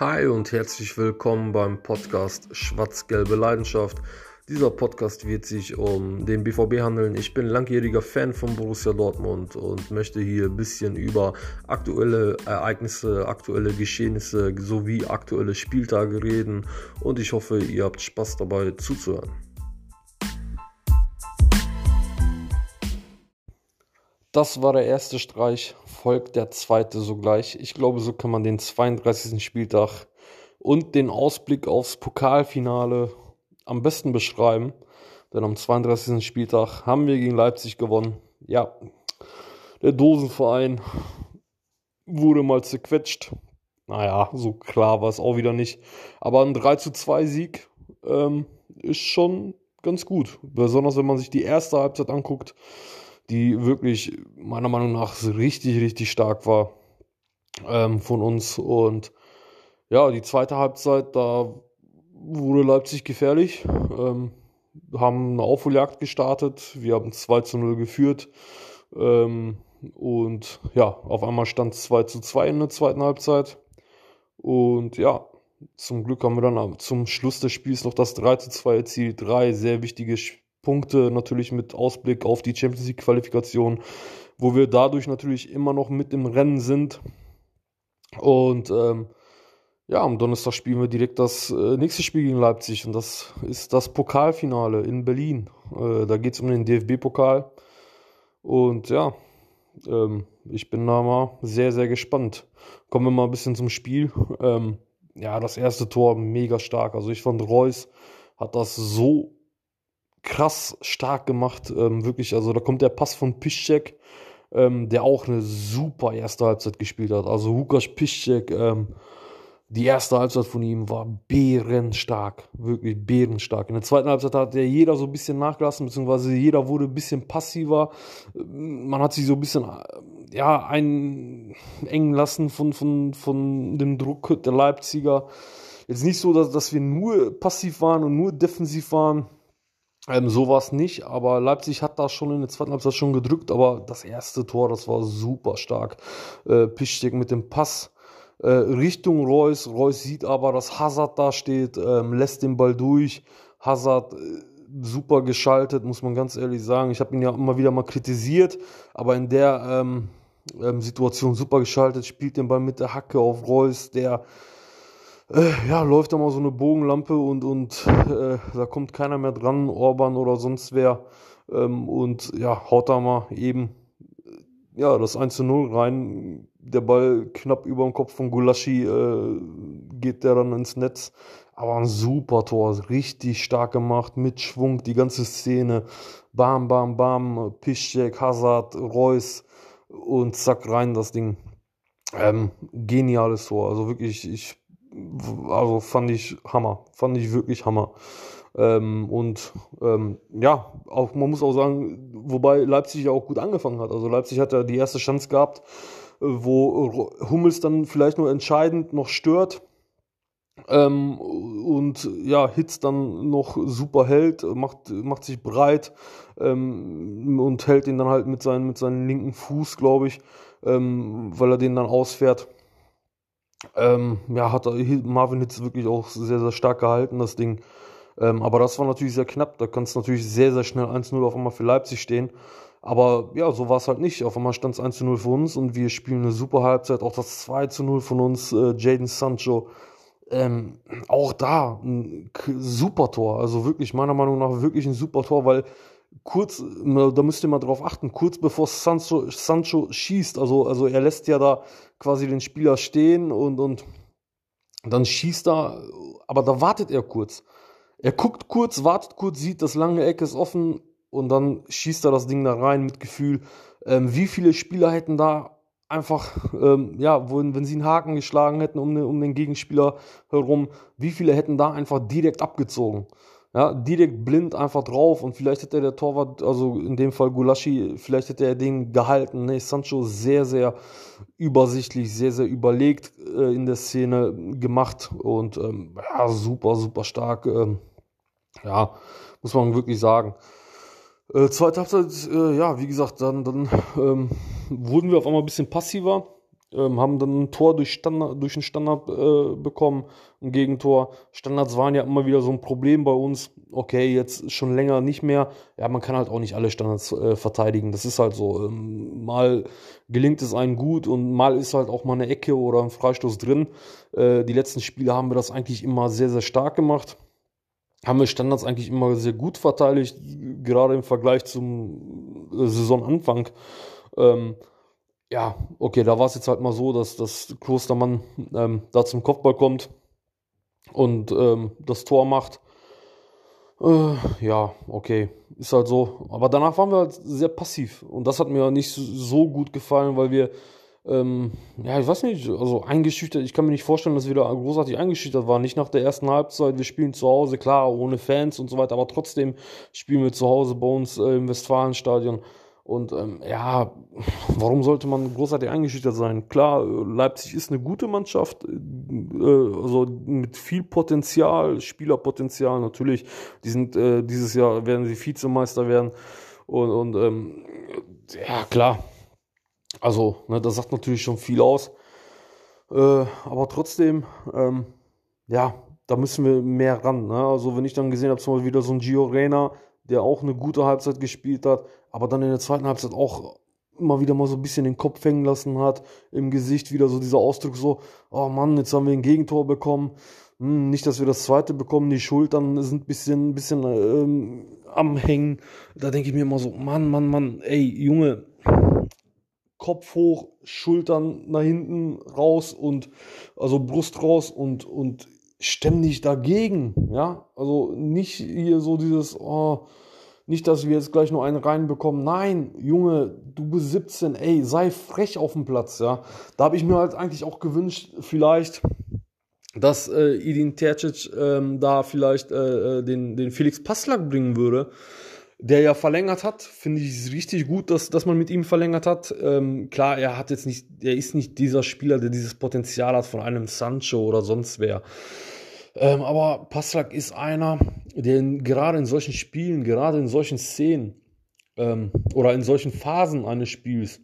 Hi und herzlich willkommen beim Podcast Schwarz-Gelbe Leidenschaft. Dieser Podcast wird sich um den BVB handeln. Ich bin langjähriger Fan von Borussia Dortmund und möchte hier ein bisschen über aktuelle Ereignisse, aktuelle Geschehnisse sowie aktuelle Spieltage reden und ich hoffe, ihr habt Spaß dabei zuzuhören. Das war der erste Streich, folgt der zweite sogleich. Ich glaube, so kann man den 32. Spieltag und den Ausblick aufs Pokalfinale am besten beschreiben. Denn am 32. Spieltag haben wir gegen Leipzig gewonnen. Ja, der Dosenverein wurde mal zerquetscht. Naja, so klar war es auch wieder nicht. Aber ein 3 zu 2 Sieg ähm, ist schon ganz gut. Besonders wenn man sich die erste Halbzeit anguckt die wirklich meiner Meinung nach richtig, richtig stark war ähm, von uns. Und ja, die zweite Halbzeit, da wurde Leipzig gefährlich. Ähm, haben eine Aufholjagd gestartet. Wir haben 2 zu 0 geführt. Ähm, und ja, auf einmal stand es 2 zu 2 in der zweiten Halbzeit. Und ja, zum Glück haben wir dann zum Schluss des Spiels noch das 3 zu 2 erzielt. Drei sehr wichtige Spiele Punkte natürlich mit Ausblick auf die Champions League Qualifikation, wo wir dadurch natürlich immer noch mit im Rennen sind. Und ähm, ja, am Donnerstag spielen wir direkt das äh, nächste Spiel gegen Leipzig und das ist das Pokalfinale in Berlin. Äh, da geht es um den DFB-Pokal. Und ja, ähm, ich bin da mal sehr, sehr gespannt. Kommen wir mal ein bisschen zum Spiel. Ähm, ja, das erste Tor mega stark. Also ich fand Reus hat das so krass stark gemacht. Ähm, wirklich, also da kommt der Pass von Piszczek, ähm, der auch eine super erste Halbzeit gespielt hat. Also Lukas Piszczek, ähm, die erste Halbzeit von ihm war bärenstark, wirklich bärenstark. In der zweiten Halbzeit hat ja jeder so ein bisschen nachgelassen, beziehungsweise jeder wurde ein bisschen passiver. Man hat sich so ein bisschen ja, einengen lassen von, von, von dem Druck der Leipziger. Jetzt nicht so, dass, dass wir nur passiv waren und nur defensiv waren. Ähm, sowas nicht, aber Leipzig hat da schon in der zweiten Halbzeit schon gedrückt, aber das erste Tor, das war super stark. Äh, Piszczek mit dem Pass äh, Richtung Reus. Reus sieht aber, dass Hazard da steht, ähm, lässt den Ball durch. Hazard äh, super geschaltet, muss man ganz ehrlich sagen. Ich habe ihn ja immer wieder mal kritisiert, aber in der ähm, ähm Situation super geschaltet, spielt den Ball mit der Hacke auf Reus, der äh, ja, läuft da mal so eine Bogenlampe und, und äh, da kommt keiner mehr dran, Orban oder sonst wer. Ähm, und ja, haut da mal eben ja, das 1 zu 0 rein. Der Ball knapp über dem Kopf von Gulaschi äh, geht der dann ins Netz. Aber ein super Tor, richtig stark gemacht, mit Schwung, die ganze Szene. Bam, bam, bam, Piszczek, Hazard, Reus und zack rein das Ding. Ähm, geniales Tor, also wirklich, ich also fand ich Hammer, fand ich wirklich Hammer. Ähm, und ähm, ja, auch, man muss auch sagen, wobei Leipzig ja auch gut angefangen hat. Also Leipzig hat ja die erste Chance gehabt, äh, wo Hummels dann vielleicht nur entscheidend noch stört. Ähm, und ja, Hitz dann noch super hält, macht, macht sich breit ähm, und hält ihn dann halt mit, seinen, mit seinem linken Fuß, glaube ich, ähm, weil er den dann ausfährt. Ähm, ja, hat Marvin Hitz wirklich auch sehr, sehr stark gehalten, das Ding. Ähm, aber das war natürlich sehr knapp. Da kann es natürlich sehr, sehr schnell 1-0 auf einmal für Leipzig stehen. Aber ja, so war es halt nicht. Auf einmal stand es 1-0 für uns und wir spielen eine super Halbzeit. Auch das 2-0 von uns, äh, Jaden Sancho. Ähm, auch da ein super Tor. Also wirklich, meiner Meinung nach, wirklich ein super Tor, weil kurz, da müsst ihr mal drauf achten, kurz bevor Sancho, Sancho schießt, also, also er lässt ja da quasi den Spieler stehen und, und dann schießt er, aber da wartet er kurz. Er guckt kurz, wartet kurz, sieht, das lange Eck ist offen und dann schießt er das Ding da rein mit Gefühl. Ähm, wie viele Spieler hätten da einfach, ähm, ja, wo, wenn sie einen Haken geschlagen hätten um den, um den Gegenspieler herum, wie viele hätten da einfach direkt abgezogen? Ja, direkt blind einfach drauf und vielleicht hätte der Torwart, also in dem Fall Gulaschi, vielleicht hätte er den gehalten. Nee, Sancho sehr, sehr übersichtlich, sehr, sehr überlegt äh, in der Szene gemacht und ähm, ja, super, super stark. Ähm, ja, muss man wirklich sagen. Äh, zweite Halbzeit, äh, ja, wie gesagt, dann, dann ähm, wurden wir auf einmal ein bisschen passiver. Ähm, haben dann ein Tor durch, Standard, durch einen Standard äh, bekommen, ein Gegentor. Standards waren ja immer wieder so ein Problem bei uns. Okay, jetzt schon länger nicht mehr. Ja, man kann halt auch nicht alle Standards äh, verteidigen. Das ist halt so. Ähm, mal gelingt es einem gut und mal ist halt auch mal eine Ecke oder ein Freistoß drin. Äh, die letzten Spiele haben wir das eigentlich immer sehr, sehr stark gemacht. Haben wir Standards eigentlich immer sehr gut verteidigt, gerade im Vergleich zum äh, Saisonanfang. Ähm, ja, okay, da war es jetzt halt mal so, dass das Klostermann ähm, da zum Kopfball kommt und ähm, das Tor macht. Äh, ja, okay, ist halt so. Aber danach waren wir halt sehr passiv und das hat mir nicht so gut gefallen, weil wir, ähm, ja, ich weiß nicht, also eingeschüchtert, ich kann mir nicht vorstellen, dass wir da großartig eingeschüchtert waren. Nicht nach der ersten Halbzeit, wir spielen zu Hause, klar, ohne Fans und so weiter, aber trotzdem spielen wir zu Hause bei uns äh, im Westfalenstadion. Und ähm, ja, warum sollte man großartig eingeschüchtert sein? Klar, Leipzig ist eine gute Mannschaft, äh, also mit viel Potenzial, Spielerpotenzial natürlich. Die sind äh, dieses Jahr werden sie Vizemeister werden. Und, und ähm, ja, klar. Also, ne, das sagt natürlich schon viel aus. Äh, aber trotzdem, ähm, ja, da müssen wir mehr ran. Ne? Also, wenn ich dann gesehen habe, zum Beispiel wieder so ein Gio Reyna, der auch eine gute Halbzeit gespielt hat, aber dann in der zweiten Halbzeit auch immer wieder mal so ein bisschen den Kopf hängen lassen hat, im Gesicht wieder so dieser Ausdruck so, oh Mann, jetzt haben wir ein Gegentor bekommen, hm, nicht, dass wir das zweite bekommen, die Schultern sind ein bisschen, bisschen ähm, am Hängen. Da denke ich mir immer so, Mann, Mann, Mann, ey, Junge, Kopf hoch, Schultern nach hinten raus und also Brust raus und, und ständig dagegen, ja, also nicht hier so dieses, oh, nicht, dass wir jetzt gleich nur einen reinbekommen. Nein, Junge, du bist 17, ey, sei frech auf dem Platz, ja. Da habe ich mir halt eigentlich auch gewünscht, vielleicht, dass äh, Idin Tercic ähm, da vielleicht äh, äh, den, den Felix Passlack bringen würde, der ja verlängert hat. Finde ich es richtig gut, dass, dass man mit ihm verlängert hat. Ähm, klar, er hat jetzt nicht, er ist nicht dieser Spieler, der dieses Potenzial hat von einem Sancho oder sonst wer. Ähm, aber Paslak ist einer, der gerade in solchen Spielen, gerade in solchen Szenen ähm, oder in solchen Phasen eines Spiels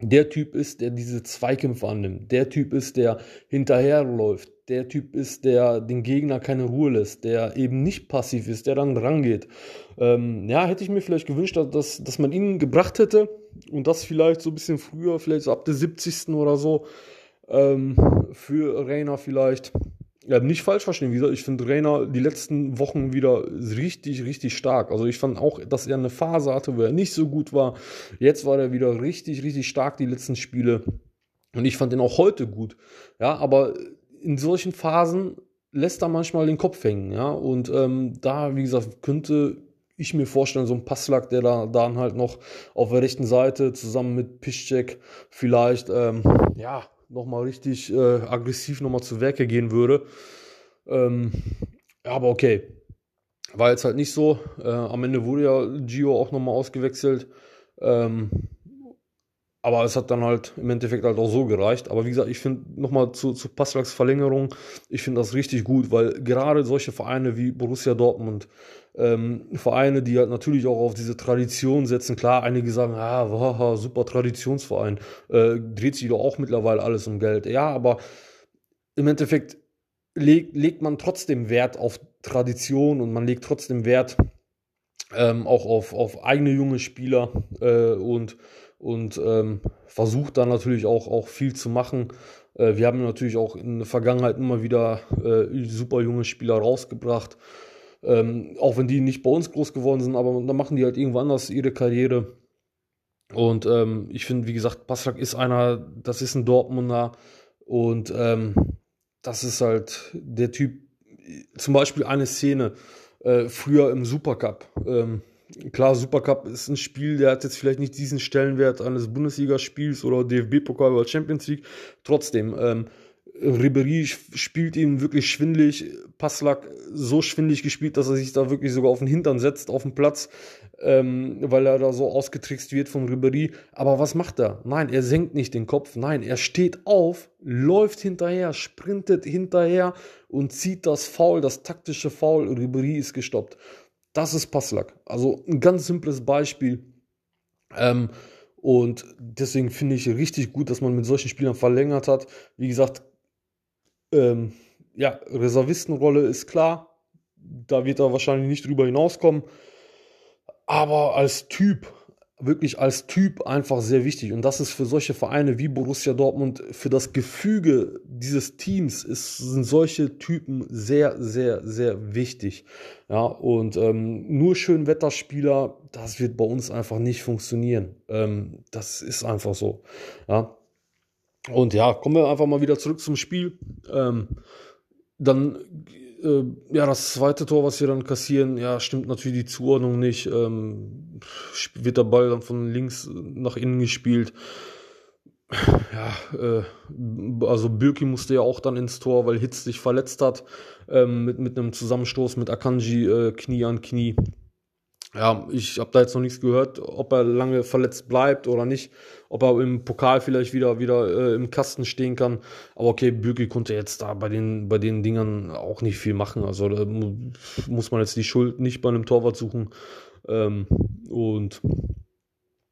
der Typ ist, der diese Zweikämpfe annimmt. Der Typ ist, der hinterherläuft. Der Typ ist, der den Gegner keine Ruhe lässt. Der eben nicht passiv ist, der dann rangeht. Ähm, ja, hätte ich mir vielleicht gewünscht, dass, dass man ihn gebracht hätte und das vielleicht so ein bisschen früher, vielleicht so ab der 70. oder so, ähm, für Rainer vielleicht. Ja, nicht falsch verstehen, wie gesagt, ich finde Rainer die letzten Wochen wieder richtig, richtig stark. Also ich fand auch, dass er eine Phase hatte, wo er nicht so gut war. Jetzt war er wieder richtig, richtig stark, die letzten Spiele. Und ich fand ihn auch heute gut. Ja, aber in solchen Phasen lässt er manchmal den Kopf hängen. Ja, und ähm, da, wie gesagt, könnte ich mir vorstellen, so ein Passlack, der da dann halt noch auf der rechten Seite zusammen mit Piszczek vielleicht, ähm, ja, nochmal richtig äh, aggressiv nochmal zu Werke gehen würde. Ähm, aber okay. War jetzt halt nicht so. Äh, am Ende wurde ja Gio auch nochmal ausgewechselt. Ähm, aber es hat dann halt im Endeffekt halt auch so gereicht. Aber wie gesagt, ich finde nochmal zu, zu Passlaks Verlängerung, ich finde das richtig gut, weil gerade solche Vereine wie Borussia Dortmund, ähm, Vereine, die halt natürlich auch auf diese Tradition setzen, klar, einige sagen, ah, wow, super Traditionsverein, äh, dreht sich doch auch mittlerweile alles um Geld. Ja, aber im Endeffekt leg, legt man trotzdem Wert auf Tradition und man legt trotzdem Wert ähm, auch auf, auf eigene junge Spieler äh, und und ähm, versucht dann natürlich auch, auch viel zu machen. Äh, wir haben natürlich auch in der Vergangenheit immer wieder äh, super junge Spieler rausgebracht. Ähm, auch wenn die nicht bei uns groß geworden sind, aber dann machen die halt irgendwo anders ihre Karriere. Und ähm, ich finde, wie gesagt, Passlack ist einer, das ist ein Dortmunder und ähm, das ist halt der Typ, zum Beispiel eine Szene äh, früher im Supercup. Ähm, klar, Supercup ist ein Spiel, der hat jetzt vielleicht nicht diesen Stellenwert eines Bundesligaspiels oder DFB-Pokal oder Champions League. Trotzdem, ähm, Ribery spielt ihn wirklich schwindlig, Passlack so schwindlig gespielt, dass er sich da wirklich sogar auf den Hintern setzt, auf dem Platz, ähm, weil er da so ausgetrickst wird von Ribery. Aber was macht er? Nein, er senkt nicht den Kopf, nein, er steht auf, läuft hinterher, sprintet hinterher und zieht das Foul, das taktische Foul. Ribery ist gestoppt. Das ist Passlack. Also ein ganz simples Beispiel. Ähm, Und deswegen finde ich richtig gut, dass man mit solchen Spielern verlängert hat. Wie gesagt, ähm, ja, Reservistenrolle ist klar. Da wird er wahrscheinlich nicht drüber hinauskommen. Aber als Typ wirklich als Typ einfach sehr wichtig. Und das ist für solche Vereine wie Borussia Dortmund, für das Gefüge dieses Teams ist, sind solche Typen sehr, sehr, sehr wichtig. Ja, und ähm, nur Schönwetterspieler, das wird bei uns einfach nicht funktionieren. Ähm, das ist einfach so. Ja. Und ja, kommen wir einfach mal wieder zurück zum Spiel. Ähm, dann äh, ja, das zweite Tor, was wir dann kassieren, ja, stimmt natürlich die Zuordnung nicht. Ähm, wird der Ball dann von links nach innen gespielt. Ja, äh, also Birki musste ja auch dann ins Tor, weil Hitz sich verletzt hat. Ähm, mit, mit einem Zusammenstoß mit Akanji, äh, Knie an Knie. Ja, ich habe da jetzt noch nichts gehört, ob er lange verletzt bleibt oder nicht, ob er im Pokal vielleicht wieder wieder äh, im Kasten stehen kann. Aber okay, Bürgi konnte jetzt da bei den bei den Dingern auch nicht viel machen. Also da muss man jetzt die Schuld nicht bei einem Torwart suchen. Ähm, und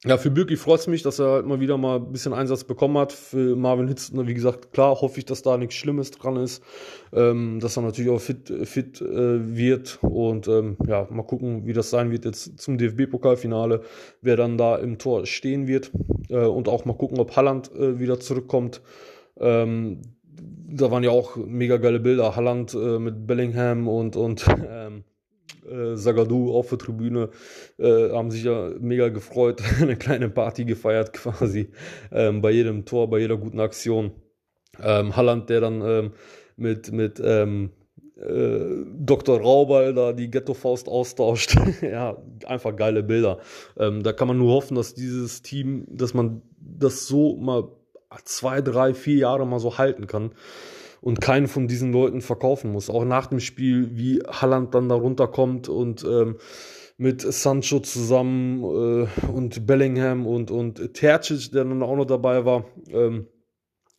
ja, für Birki freut es mich, dass er mal wieder mal ein bisschen Einsatz bekommen hat. Für Marvin Hitz, wie gesagt, klar hoffe ich, dass da nichts Schlimmes dran ist, ähm, dass er natürlich auch fit, fit äh, wird und ähm, ja, mal gucken, wie das sein wird jetzt zum DFB-Pokalfinale, wer dann da im Tor stehen wird äh, und auch mal gucken, ob Halland äh, wieder zurückkommt. Ähm, da waren ja auch mega geile Bilder, Halland äh, mit Bellingham und, und ähm, äh, Sagadu auf der Tribüne, äh, haben sich ja mega gefreut, eine kleine Party gefeiert quasi ähm, bei jedem Tor, bei jeder guten Aktion. Ähm, Halland, der dann ähm, mit, mit ähm, äh, Dr. Raubal da die Ghetto-Faust austauscht. ja, einfach geile Bilder. Ähm, da kann man nur hoffen, dass dieses Team, dass man das so mal zwei, drei, vier Jahre mal so halten kann und keinen von diesen Leuten verkaufen muss. Auch nach dem Spiel, wie Halland dann da runterkommt und ähm, mit Sancho zusammen äh, und Bellingham und, und Tercic, der dann auch noch dabei war, ähm,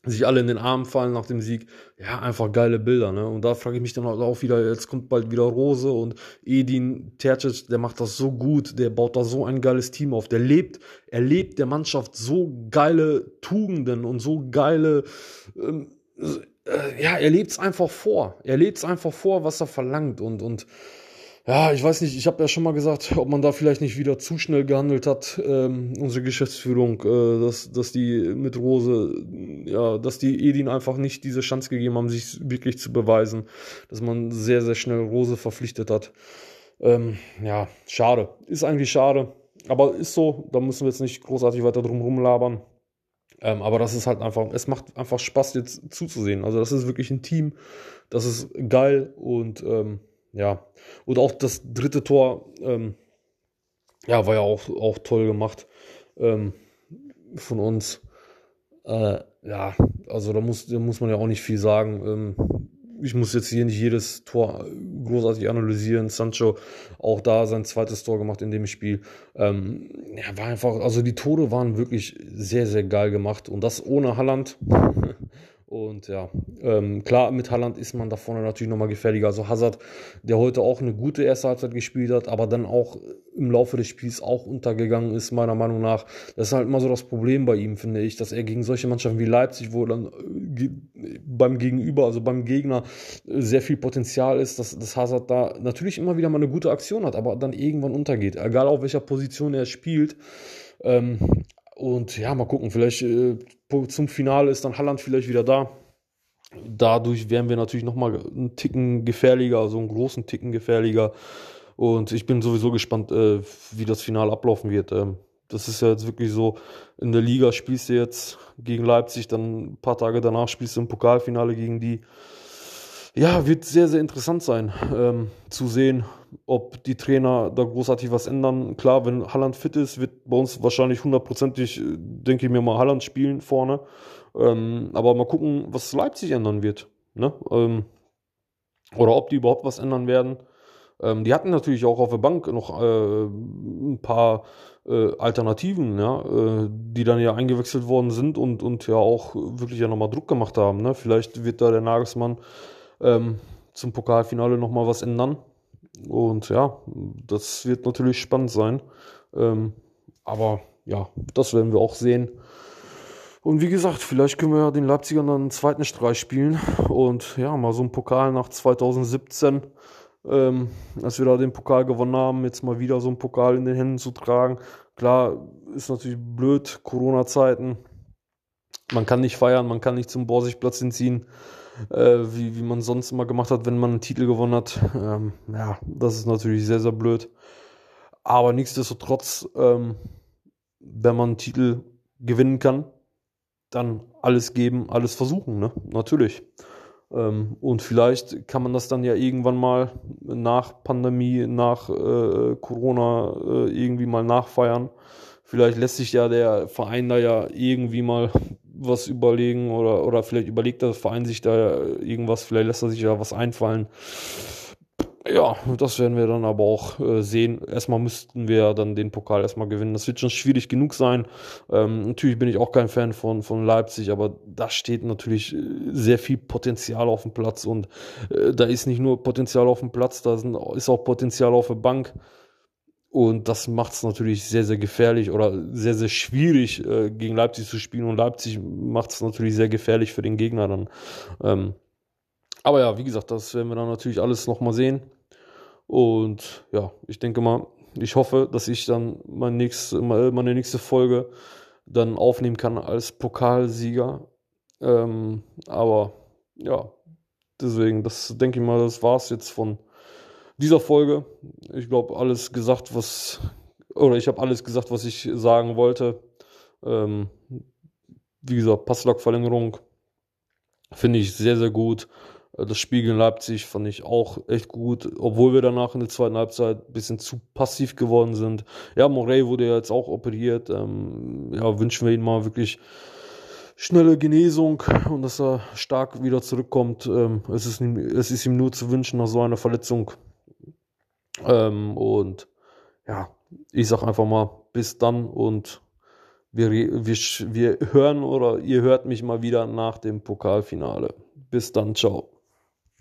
sich alle in den Arm fallen nach dem Sieg. Ja, einfach geile Bilder, ne? Und da frage ich mich dann auch wieder, jetzt kommt bald wieder Rose und Edin Tercic, der macht das so gut, der baut da so ein geiles Team auf. Der lebt, er lebt der Mannschaft so geile Tugenden und so geile ähm, äh, ja, er lebt es einfach vor. Er lebt es einfach vor, was er verlangt. Und, und ja, ich weiß nicht, ich habe ja schon mal gesagt, ob man da vielleicht nicht wieder zu schnell gehandelt hat, ähm, unsere Geschäftsführung, äh, dass, dass die mit Rose, ja, dass die Edin einfach nicht diese Chance gegeben haben, sich wirklich zu beweisen, dass man sehr, sehr schnell Rose verpflichtet hat. Ähm, ja, schade. Ist eigentlich schade. Aber ist so, da müssen wir jetzt nicht großartig weiter drum rumlabern. Ähm, aber das ist halt einfach, es macht einfach Spaß jetzt zuzusehen. Also das ist wirklich ein Team, das ist geil und ähm, ja. Und auch das dritte Tor, ähm, ja, war ja auch, auch toll gemacht ähm, von uns. Äh, ja, also da muss, da muss man ja auch nicht viel sagen. Ich muss jetzt hier nicht jedes Tor großartig analysieren. Sancho auch da sein zweites Tor gemacht in dem Spiel. Ähm, ja, war einfach, also die Tore waren wirklich sehr, sehr geil gemacht und das ohne Halland. Und ja, ähm, klar, mit Halland ist man da vorne natürlich nochmal gefährlicher. Also Hazard, der heute auch eine gute erste Halbzeit gespielt hat, aber dann auch im Laufe des Spiels auch untergegangen ist, meiner Meinung nach. Das ist halt immer so das Problem bei ihm, finde ich, dass er gegen solche Mannschaften wie Leipzig, wo dann äh, beim Gegenüber, also beim Gegner, äh, sehr viel Potenzial ist, dass, dass Hazard da natürlich immer wieder mal eine gute Aktion hat, aber dann irgendwann untergeht. Egal auf welcher Position er spielt. Ähm, und ja, mal gucken, vielleicht äh, zum Finale ist dann Halland vielleicht wieder da. Dadurch wären wir natürlich nochmal einen Ticken gefährlicher, also einen großen Ticken gefährlicher. Und ich bin sowieso gespannt, äh, wie das Finale ablaufen wird. Ähm, das ist ja jetzt wirklich so, in der Liga spielst du jetzt gegen Leipzig, dann ein paar Tage danach spielst du im Pokalfinale gegen die. Ja, wird sehr, sehr interessant sein ähm, zu sehen, ob die Trainer da großartig was ändern. Klar, wenn Halland fit ist, wird bei uns wahrscheinlich hundertprozentig, äh, denke ich mir mal, Halland spielen vorne. Ähm, aber mal gucken, was Leipzig ändern wird. Ne? Ähm, oder ob die überhaupt was ändern werden. Ähm, die hatten natürlich auch auf der Bank noch äh, ein paar äh, Alternativen, ja, äh, die dann ja eingewechselt worden sind und, und ja auch wirklich ja nochmal Druck gemacht haben. Ne? Vielleicht wird da der Nagelsmann ähm, zum Pokalfinale nochmal was ändern. Und ja, das wird natürlich spannend sein. Ähm, aber ja, das werden wir auch sehen. Und wie gesagt, vielleicht können wir ja den Leipzigern dann einen zweiten Streich spielen und ja, mal so einen Pokal nach 2017, ähm, als wir da den Pokal gewonnen haben, jetzt mal wieder so einen Pokal in den Händen zu tragen. Klar, ist natürlich blöd, Corona-Zeiten. Man kann nicht feiern, man kann nicht zum Borsigplatz hinziehen, äh, wie, wie man sonst immer gemacht hat, wenn man einen Titel gewonnen hat. Ähm, ja, das ist natürlich sehr, sehr blöd. Aber nichtsdestotrotz, ähm, wenn man einen Titel gewinnen kann, dann alles geben, alles versuchen, ne? Natürlich. Ähm, und vielleicht kann man das dann ja irgendwann mal nach Pandemie, nach äh, Corona äh, irgendwie mal nachfeiern. Vielleicht lässt sich ja der Verein da ja irgendwie mal was überlegen oder, oder vielleicht überlegt der Verein sich da irgendwas, vielleicht lässt er sich ja was einfallen. Ja, das werden wir dann aber auch äh, sehen. Erstmal müssten wir dann den Pokal erstmal gewinnen. Das wird schon schwierig genug sein. Ähm, natürlich bin ich auch kein Fan von, von Leipzig, aber da steht natürlich äh, sehr viel Potenzial auf dem Platz und äh, da ist nicht nur Potenzial auf dem Platz, da sind, ist auch Potenzial auf der Bank. Und das macht es natürlich sehr, sehr gefährlich oder sehr, sehr schwierig, äh, gegen Leipzig zu spielen. Und Leipzig macht es natürlich sehr gefährlich für den Gegner dann. Ähm, aber ja, wie gesagt, das werden wir dann natürlich alles nochmal sehen. Und ja, ich denke mal, ich hoffe, dass ich dann meine nächste, meine nächste Folge dann aufnehmen kann als Pokalsieger. Ähm, aber ja, deswegen, das denke ich mal, das war es jetzt von dieser Folge. Ich glaube, alles gesagt, was, oder ich habe alles gesagt, was ich sagen wollte. Ähm, wie gesagt, Passlock-Verlängerung finde ich sehr, sehr gut. Das Spiel in Leipzig fand ich auch echt gut, obwohl wir danach in der zweiten Halbzeit ein bisschen zu passiv geworden sind. Ja, Morey wurde ja jetzt auch operiert. Ähm, ja, wünschen wir ihm mal wirklich schnelle Genesung und dass er stark wieder zurückkommt. Ähm, es, ist, es ist ihm nur zu wünschen nach so einer Verletzung. Ähm, und ja, ich sag einfach mal, bis dann und wir, wir, wir hören oder ihr hört mich mal wieder nach dem Pokalfinale. Bis dann, ciao.